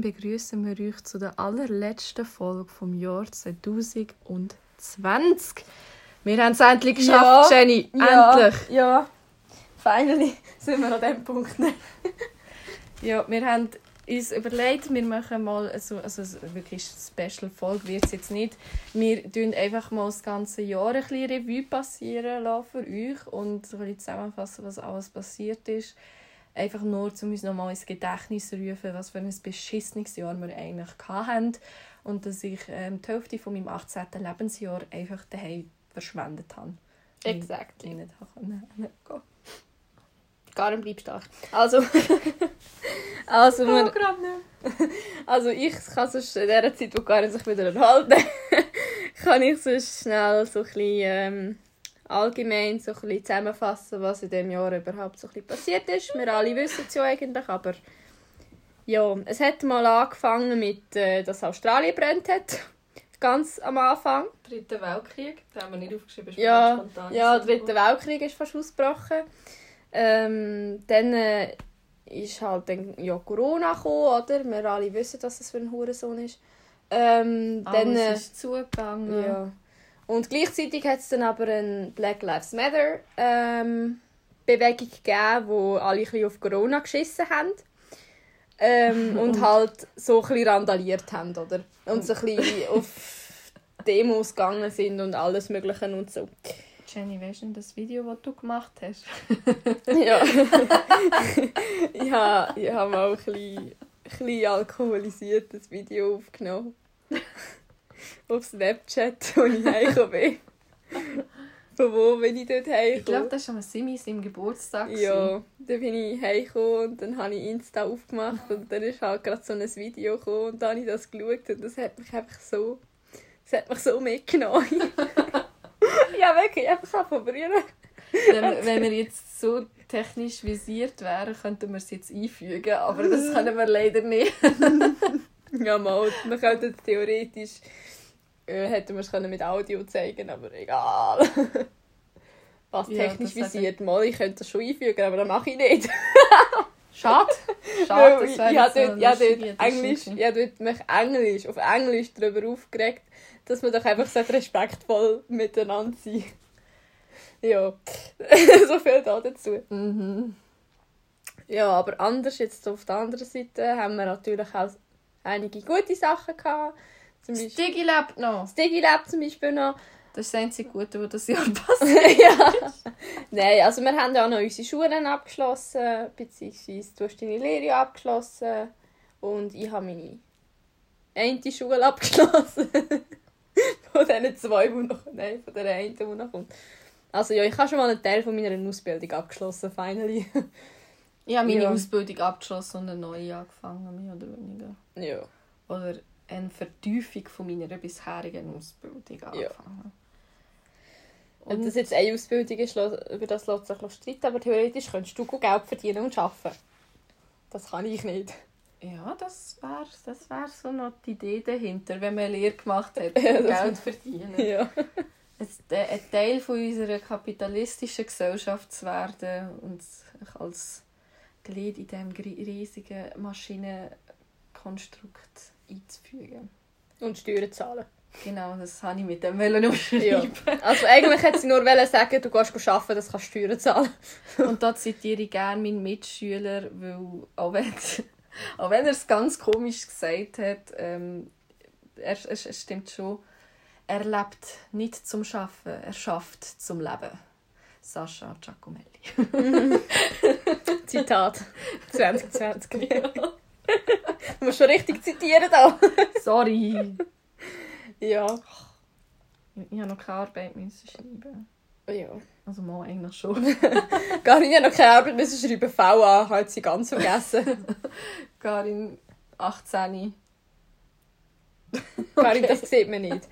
Dem begrüßen wir euch zu der allerletzten Folge vom Jahr 2020. Wir haben es endlich geschafft, Ja, Jenny. Ja, Endlich. Ja. Finally sind wir an dem Punkt. Ja, wir haben uns überlegt, wir machen mal so, also wirklich Special Folge wird es jetzt nicht. Wir tun einfach mal das ganze Jahr ein bisschen Revue passieren lassen für euch und ein bisschen zusammenfassen, was alles passiert ist. Einfach nur, um uns nochmal ins Gedächtnis zu rufen, was für ein beschissenes Jahr wir eigentlich hatten. Und dass ich ähm, die Hälfte von meinem 18. Lebensjahr einfach daheim verschwendet habe. Exakt. Ich nicht gehen konnte. Karin, bleib stark. Also, also, wir, also ich kann sonst in der Zeit, wo Karin sich wieder enthalten kann ich sonst schnell so ein bisschen ähm, allgemein so ein bisschen zusammenfassen, was in diesem Jahr überhaupt so ein bisschen passiert ist. Wir alle wissen es ja eigentlich, aber ja, es hat mal angefangen mit, äh, dass Australien brennt hat. Ganz am Anfang. Dritter Weltkrieg, den haben wir nicht aufgeschrieben. Ja, spontan ja, so der dritte Weltkrieg ist fast ausgebrochen. Ähm, dann äh, ist halt dann, ja, Corona gekommen, oder? Wir alle wissen, dass das für ein Hurensohn ist. Ähm, dann, äh, Alles ist zugegangen. ja. Und gleichzeitig hat es dann aber eine Black Lives Matter ähm, Bewegung gegeben, wo alle ein auf Corona geschissen haben. Ähm, und halt so ein randaliert haben, oder? Und so ein auf Demos gegangen sind und alles Mögliche und so. Jenny, weißt du das Video, das du gemacht hast? Ja. ja, ich habe mal ein bisschen, ein bisschen alkoholisiertes Video aufgenommen. Auf Snapchat, wo ich heimgekommen bin. Von wo bin ich dort Ich glaube, heimgekommen? das war am Simi seinem Geburtstag. Ja, dann bin ich heimgekommen und dann habe ich Insta aufgemacht und dann ist halt gerade so ein Video gekommen und dann habe ich das geschaut und das hat mich einfach so... Das hat mich so mitgenommen. ja, wirklich, einfach probieren. Wenn, wenn wir jetzt so technisch visiert wären, könnten wir es jetzt einfügen, aber das können wir leider nicht. Ja, mal. Man könnte jetzt theoretisch hätten wir es können mit Audio zeigen aber egal. Was Ja, technisch visiert, mal, ich könnte das schon einfügen, aber das mache ich nicht. Schade. Schade, ich das wäre ich habe dort, dort Englisch, ich habe dort mich Englisch, auf Englisch darüber aufgeregt, dass man doch einfach so respektvoll miteinander sein Ja, so viel da dazu. Mhm. Ja, aber anders jetzt auf der anderen Seite haben wir natürlich auch einige gute Sachen gehabt. Digi lebt noch. das DigiLab zum Beispiel noch. Das ist das einzige Gute, was das Jahr passiert. ja. Nein, also wir haben ja auch noch unsere Schulen abgeschlossen, beziehungsweise du hast deine Lehre abgeschlossen und ich habe meine eine Schule abgeschlossen. von diesen zwei, die noch, nein, von der einen, die noch kommt. Also ja, ich habe schon mal einen Teil von meiner Ausbildung abgeschlossen, finally. Ich habe meine Ja. Ausbildung abgeschlossen und eine neue angefangen, mehr oder weniger. ja. Oder eine Vertiefung von meiner bisherigen Ausbildung angefangen. Ob das jetzt eine Ausbildung ist, über das lässt sich noch streiten, aber theoretisch könntest du gut Geld verdienen und arbeiten. Das kann ich nicht. Ja, das wäre das wär so noch die Idee dahinter, wenn man eine Lehre gemacht hat, Ja, Geld verdienen. Ja. Ein, ein Teil von unserer kapitalistischen Gesellschaft zu werden und als Glied in diesem riesigen Maschinenkonstrukt einzufügen. Und Steuern zahlen. Genau, das habe ich mit dem Wollen Ja. umschreiben. Also eigentlich hätte sie nur sagen, du gehst arbeiten, das kannst Steuern zahlen. Und da zitiere ich gerne meinen Mitschüler, weil auch wenn, auch wenn er es ganz komisch gesagt hat, ähm, er, es, es stimmt schon, er lebt nicht zum Schaffen, er schafft zum Leben. Sascha Giacomelli. Zitat 2020. Du musst schon richtig zitieren da. Sorry. Ja. Ich, habe noch keine Arbeit müssen schreiben. ja. Also mal eigentlich schon. Ich habe noch keine Arbeit müssen schreiben. VA hat sie ganz vergessen. Karin 18. Karin, das sieht man nicht.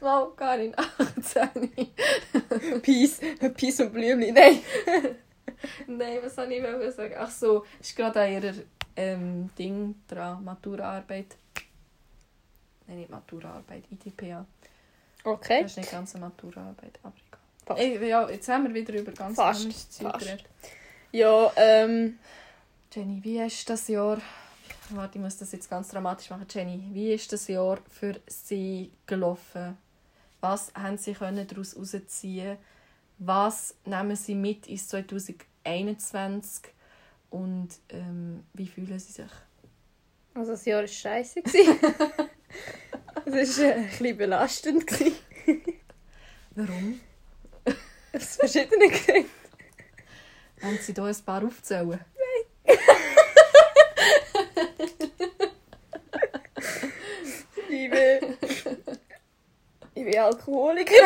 Mal Karin 18. Peace, Peace und Blümchen. Nein. Nein, was soll ich sagen? Ach so, ist gerade an ihrer ähm, Ding dran, Maturaarbeit. Nein, nicht Maturaarbeit, ITPA. Okay. Das ist nicht ganz eine Maturaarbeit, aber Fast. egal. Ey, ja, jetzt haben wir wieder über ganz Fast, anderes Zeug fast. geredet. Ja, ähm... Jenny, wie du das Jahr Warte, ich muss das jetzt ganz dramatisch machen. Jenny, wie ist das Jahr für Sie gelaufen? Was haben Sie können daraus herausziehen? Was nehmen Sie mit ins 2021? Und ähm, wie fühlen Sie sich? Also das Jahr war scheiße. es war äh, ein bisschen belastend. Warum? Aus verschiedenen Gründen. Haben Sie hier ein paar aufzählen? Ich bin... Ich bin Alkoholiker.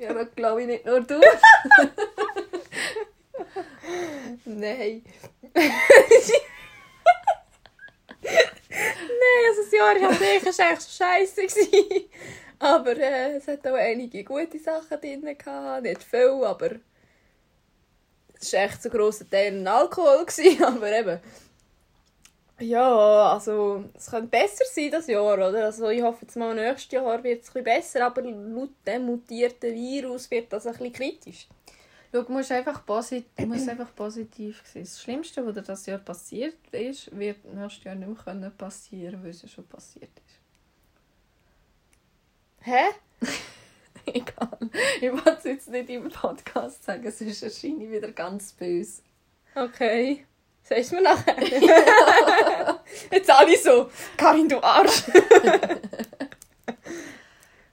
Ja, das glaube ich nicht nur du. Nein. Nein, also das Jahr an sich war eigentlich so scheisse. gewesen. Aber äh, es hat auch einige gute Sachen drin. Gehabt. Nicht viel, aber es war echt zu grosser Teil Alkohol. Aber eben, ja, also es könnte besser sein das Jahr, oder? Also ich hoffe jetzt mal, nächstes Jahr wird es ein bisschen besser, aber laut dem mutierten Virus wird das ein bisschen kritisch. Schau, du musst einfach, posit musst einfach positiv sein. Das Schlimmste, was dir das Jahr passiert ist, wird nächstes Jahr nicht mehr können passieren, weil es ja schon passiert ist. Hä? Egal. Ich wollte es jetzt nicht im Podcast sagen, sonst erscheine ich wieder ganz böse. Okay. Sagst du mir nachher? Jetzt alle so, Karin, du Arsch.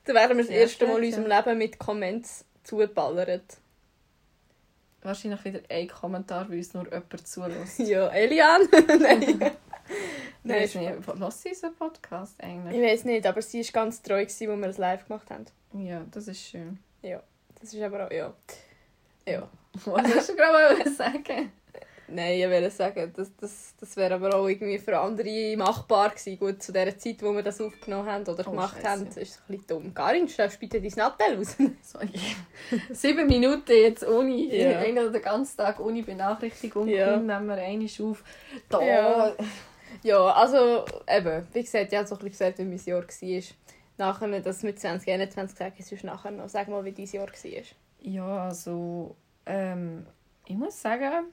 Dann werden wir das Ja, erste Mal in unserem Leben mit Comments zugeballert. Wahrscheinlich wieder ein Kommentar, weil es nur jemand zulässt. Ja, Elian? Nein. Nein, Nein, ist nicht. Lass sie unseren Podcast ich eigentlich? weiß nicht, aber sie war ganz treu, als wir es live gemacht haben. Ja, das ist schön. Das ist aber auch, ja. Ja. Was hast du gerade mal sagen? Nein, ich will sagen, das, das, das wäre aber auch irgendwie für andere machbar gewesen. Gut, zu der Zeit, wo wir das aufgenommen haben oder Oh, gemacht Scheisse. haben, ist es ein bisschen dumm. Karin, stellst bitte dein Nattel aus. Sorry. Sieben Minuten jetzt Uni. Ja. Eigentlich den ganzen Tag Uni-Benachrichtigung. Ja. Komm, nehmen wir einmal auf. Da. Ja. Ja, also eben, wie gesagt, ich habe so ein bisschen gesagt, wie mein Jahr war. Nachher, dass mit 2021 gesagt ist, nachher noch. Sag mal, wie dein Jahr war. Ja, also ähm, ich muss sagen,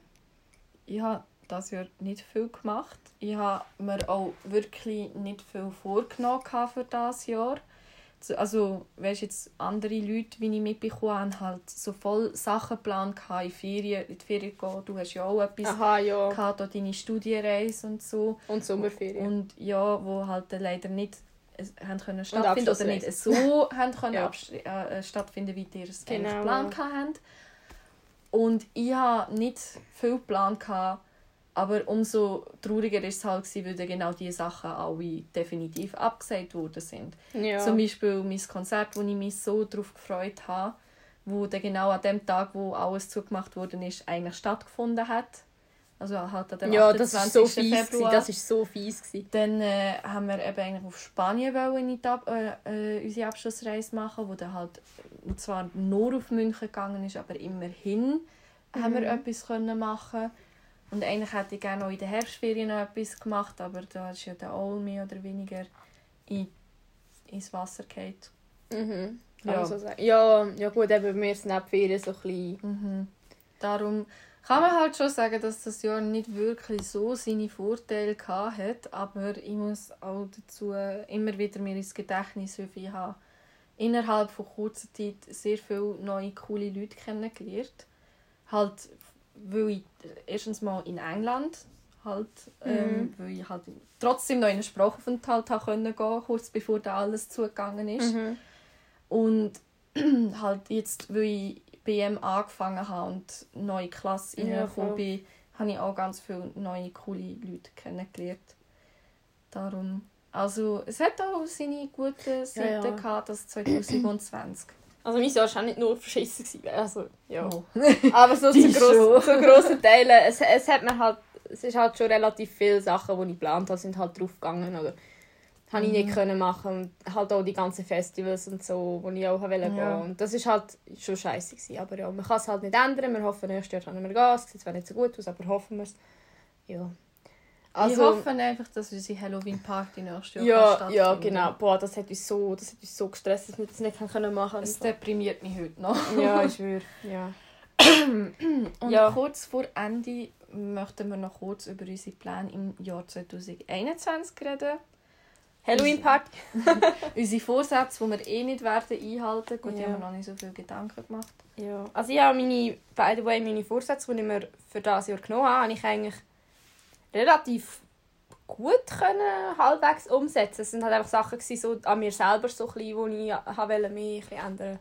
ich habe das Jahr nicht viel gemacht. Ich habe mir auch wirklich nicht viel vorgenommen für das Jahr. Also, weißt jetzt andere Leute, wie ich mitbekommen habe, haben halt so voll Sachen geplant in Ferien, in die Ferien gehen. Du hast ja auch etwas Aha, ja. gehabt, auch deine Studienreise und so. Und Sommerferien. Und ja, wo halt leider nicht äh, haben können stattfinden oder nicht so haben können Ja. absch- äh, stattfinden, wie ihr es Genau, geplant haben. Und ich hatte nicht viel geplant, gehabt, aber umso trauriger war es halt, weil dann genau diese Sachen alle definitiv abgesagt worden sind. ja. Zum Beispiel mein Konzert, wo ich mich so darauf gefreut habe, wo dann genau an dem Tag, wo alles zugemacht worden ist, eigentlich stattgefunden hat. Also halt an ja, das war 28. so fies. Gewesen. Februar. Das war so fies. Gewesen. Dann äh, haben wir eben eigentlich auf Spanien wollen in die Ab äh, äh, unsere Abschlussreise machen, wo dann halt äh, zwar nur auf München gegangen ist, aber immerhin haben wir Mhm. etwas können machen. Und eigentlich hätte ich gerne auch in der Herbstferien noch etwas gemacht, aber da ist ja dann auch mehr oder weniger in, ins Wasser gefallen. Mhm. Ja. Ja. So sagen. ja, ja gut, eben mir sind auch Ferien so ein bisschen... Mhm. Darum kann man halt schon sagen, dass das Jahr nicht wirklich so seine Vorteile gehabt hat, aber ich muss auch dazu immer wieder mir ins Gedächtnis rufen, ich habe innerhalb von kurzer Zeit sehr viele neue, coole Leute kennengelernt. Halt, weil ich erstens mal in England halt, ähm, weil ich halt trotzdem noch in einen Sprachaufenthalt gehen, kurz bevor da alles zugegangen ist. Mhm. Und halt jetzt, weil ich BM angefangen habe und neue Klasse Ja, reingekommen bin, habe ich auch ganz viele neue, coole Leute kennengelernt. Darum, also es hat auch seine guten Seiten ja. gehabt, das 2020. Also mein Jahr war auch nicht nur verschissen. Also, ja. Oh. Aber so zu, gross, zu grossen Teilen, es, es hat mir halt, es ist halt schon relativ viele Sachen, die ich geplant habe, sind halt draufgegangen oder habe ich nicht Mhm. können machen und halt auch die ganzen Festivals und so, wo ich auch wollte gehen. Ja. Und das ist halt schon scheiße gewesen. Aber ja, man kann es halt nicht ändern. Wir hoffen, nächstes Jahr können wir gehen. Es sieht zwar nicht so gut aus, aber hoffen wir es. Ja. ich Also, hoffe einfach, dass unsere Halloween-Party nächstes Jahr ja, ja, genau. Boah, das hat uns so, das hat uns so gestresst, dass wir das nicht können machen Es deprimiert mich heute noch. Ja, ich schwöre. Ja. Und Ja. kurz vor Ende möchten wir noch kurz über unsere Pläne im Jahr 2021 reden. Halloween-Party. unsere Vorsätze, die wir eh nicht werden einhalten. Gut, Ja. die haben wir noch nicht so viel Gedanken gemacht. Ja, also ich habe meine, by the way, meine Vorsätze, die ich mir für dieses Jahr genommen habe, habe ich eigentlich relativ gut können, halbwegs umsetzen. Es sind halt einfach Sachen gewesen, so an mir selber, so ein die ich habe mich ändern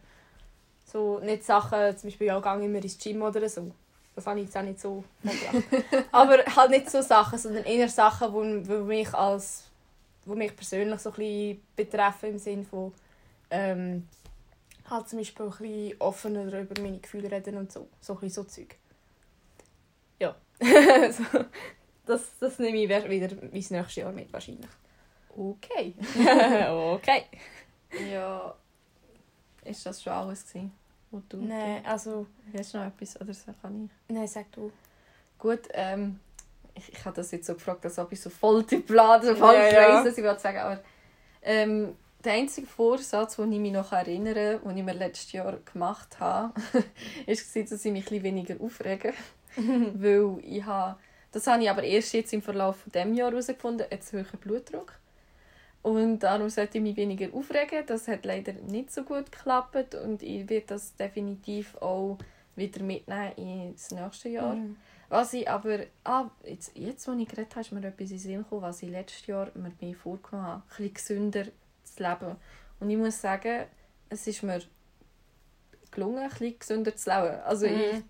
So nicht Sachen, zum Beispiel, ja, gehe immer ins Gym oder so. Das habe ich jetzt auch nicht so. Aber halt nicht so Sachen, sondern eher Sachen, die mich als die mich persönlich so ein bisschen betreffen im Sinne von ähm, halt zum Beispiel ein bisschen offener über meine Gefühle reden und so. So ein bisschen so Zeug. Ja. das, das nehme ich wieder wieder mein nächstes Jahr mit wahrscheinlich. Okay. okay. Ja. Ist das schon alles gewesen, was du... Nein, also... Hast du noch etwas? Oder so kann ich? Nein, sag du. Gut, ähm, ich, ich habe das jetzt so gefragt, als ob ich so voll die Blase, voll Ja, ja, was ich wollte sagen, aber ähm, der einzige Vorsatz, den ich mich noch erinnere, den ich mir letztes Jahr gemacht habe, ist, gewesen, dass ich mich ein weniger aufrege. Weil ich habe, das habe ich aber erst jetzt im Verlauf von diesem Jahr herausgefunden, einen zu hohen Blutdruck. Und darum sollte ich mich weniger aufregen. Das hat leider nicht so gut geklappt und ich werde das definitiv auch wieder mitnehmen ins nächste Jahr. Mhm. Was ich aber, ah, jetzt, jetzt, wo ich geredet habe, ist mir etwas in Sinn gekommen, was ich letztes Jahr mir vorgenommen habe, ein bisschen gesünder zu leben. Und ich muss sagen, es ist mir gelungen, ein bisschen gesünder zu leben. Also Mhm.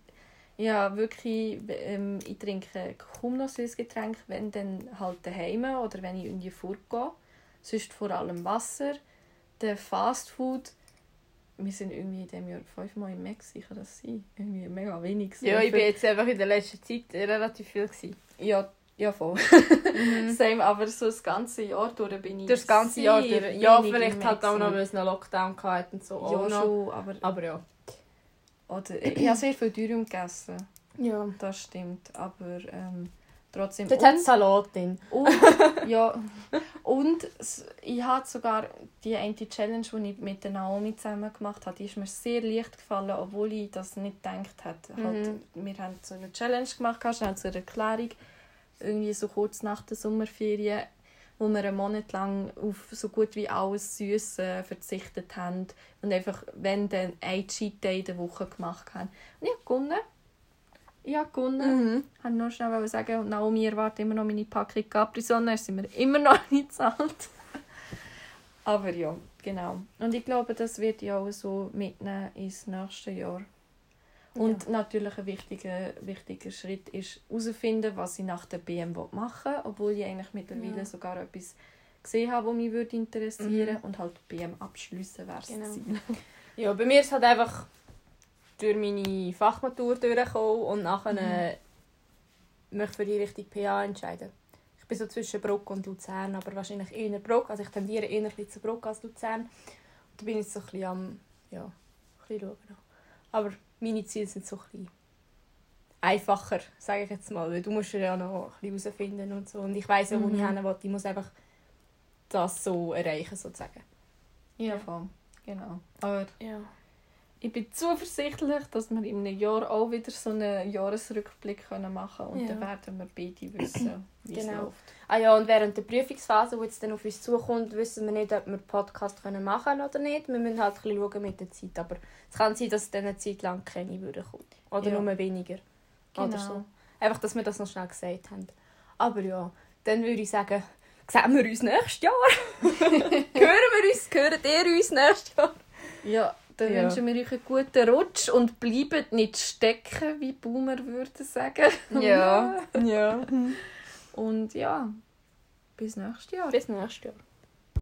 ich, ja, wirklich, ähm, ich trinke kaum noch süßes Getränk, wenn dann halt daheim oder wenn ich irgendwie fortgehe. Sonst vor allem Wasser. Der Fast Food, wir sind irgendwie in diesem Jahr fünfmal in Mexiko, kann das sein? Irgendwie mega wenig. Ja, ich bin jetzt einfach in der letzten Zeit relativ viel. Gewesen. ja, ja, voll. Same, aber so das ganze Jahr durch bin ich Durch das ganze Jahr durch. Ja, vielleicht im halt auch noch, Mexiko. weil es einen Lockdown hatte und so. Ja, schon, aber... Aber ja. Oder, ich habe sehr viel Dürüm gegessen, Ja. das stimmt, aber ähm, trotzdem... Dort hat es Salat drin. Und, ja, und ich habe sogar die eine Challenge, die ich mit der Naomi zusammen gemacht habe, die ist mir sehr leicht gefallen, obwohl ich das nicht gedacht hätte. Halt, wir haben so eine Challenge gemacht, schnell zur Erklärung, irgendwie so kurz nach der Sommerferien, wo wir einen Monat lang auf so gut wie alles Süße verzichtet haben und einfach, wenn dann ein Cheat Day in der Woche gemacht haben. Und ich habe gewonnen. Ich habe gewonnen. Mhm. Ich nur schnell sagen, Naomi erwartet immer noch meine Packung Capri-Sonne, da sind wir immer noch nicht zahlt. Aber ja, genau. Und ich glaube, das wird ich auch so mitnehmen ins nächste Jahr. Und natürlich ein wichtiger, wichtiger Schritt ist herausfinden, was ich nach der BM machen will, obwohl ich eigentlich mittlerweile Ja. sogar etwas gesehen habe, was mich würde interessieren und halt BM abschließen wäre Genau. Ja, bei mir ist es halt einfach durch meine Fachmatur durchgekommen und nachher äh, mich für die Richtung PA entscheiden. Ich bin so zwischen Bruck und Luzern, aber wahrscheinlich eher Bruck. Also ich tendiere eher ein zu Bruck als Luzern. Und da bin ich so ein bisschen am, ja, ein bisschen schauen. Aber meine Ziele sind so ein bisschen einfacher, sage ich jetzt mal. Weil du musst ja noch ein bisschen herausfinden und so. Und ich weiss ja, wo Mhm. ich hin will. Ich muss einfach das so erreichen, sozusagen. Ja, voll. Genau. Aber Ja. Ich bin zuversichtlich, dass wir in einem Jahr auch wieder so einen Jahresrückblick können machen können. Und Ja. dann werden wir beide wissen, wie es Genau. läuft. Ah ja, und während der Prüfungsphase, die jetzt dann auf uns zukommt, wissen wir nicht, ob wir Podcast können machen können oder nicht. Wir müssen halt ein bisschen schauen mit der Zeit. Aber es kann sein, dass es dann eine Zeit lang keine würde kommen. Oder Ja. nur weniger. Oder Genau. so. Einfach, dass wir das noch schnell gesagt haben. Aber ja, dann würde ich sagen, sehen wir uns nächstes Jahr. hören wir uns, hören ihr uns nächstes Jahr. Ja, dann Ja. wünschen wir euch einen guten Rutsch und bleibt nicht stecken, wie Boomer würden sagen. Ja. ja. Und ja, bis nächstes Jahr. Bis nächstes Jahr.